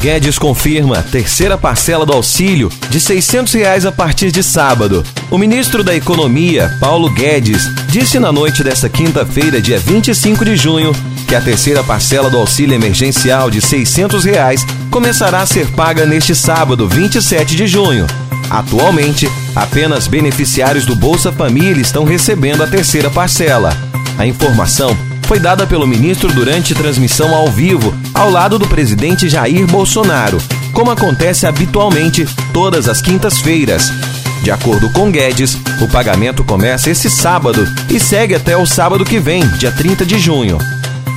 Guedes confirma terceira parcela do auxílio de 600 reais a partir de sábado. O ministro da Economia, Paulo Guedes, disse na noite desta quinta-feira, dia 25 de junho, que a terceira parcela do auxílio emergencial de 600 reais começará a ser paga neste sábado, 27 de junho. Atualmente, apenas beneficiários do Bolsa Família estão recebendo a terceira parcela. A informação foi dada pelo ministro durante transmissão ao vivo, ao lado do presidente Jair Bolsonaro, como acontece habitualmente todas as quintas-feiras. De acordo com Guedes, o pagamento começa esse sábado e segue até o sábado que vem, dia 30 de junho.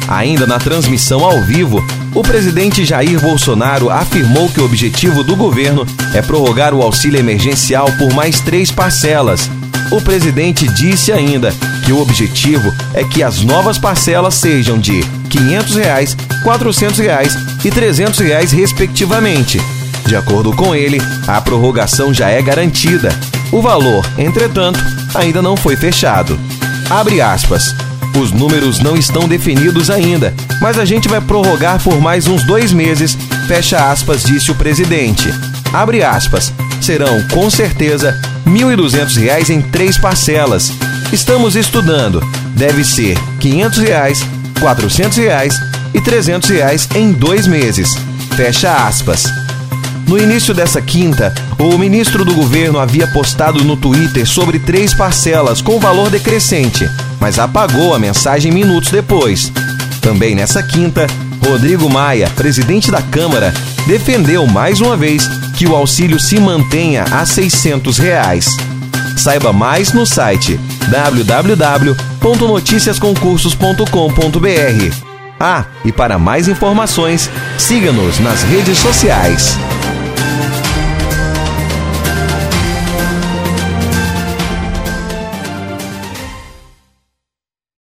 Ainda na transmissão ao vivo, o presidente Jair Bolsonaro afirmou que o objetivo do governo é prorrogar o auxílio emergencial por mais três parcelas. O presidente disse ainda que o objetivo é que as novas parcelas sejam de 500 reais, 400 reais e 300 reais, respectivamente. De acordo com ele, a prorrogação já é garantida. O valor, entretanto, ainda não foi fechado. Abre aspas. Os números não estão definidos ainda, mas a gente vai prorrogar por mais uns dois meses, fecha aspas, disse o presidente. Abre aspas. Serão, com certeza, R$ 1.200 em três parcelas. Estamos estudando. Deve ser 500 reais, 400 reais e 300 reais em dois meses. Fecha aspas. No início dessa quinta, o ministro do governo havia postado no Twitter sobre três parcelas com valor decrescente, mas apagou a mensagem minutos depois. Também nessa quinta, Rodrigo Maia, presidente da Câmara, defendeu mais uma vez que o auxílio se mantenha a 600 reais. Saiba mais no site www.noticiasconcursos.com.br. Ah, e para mais informações, siga-nos nas redes sociais.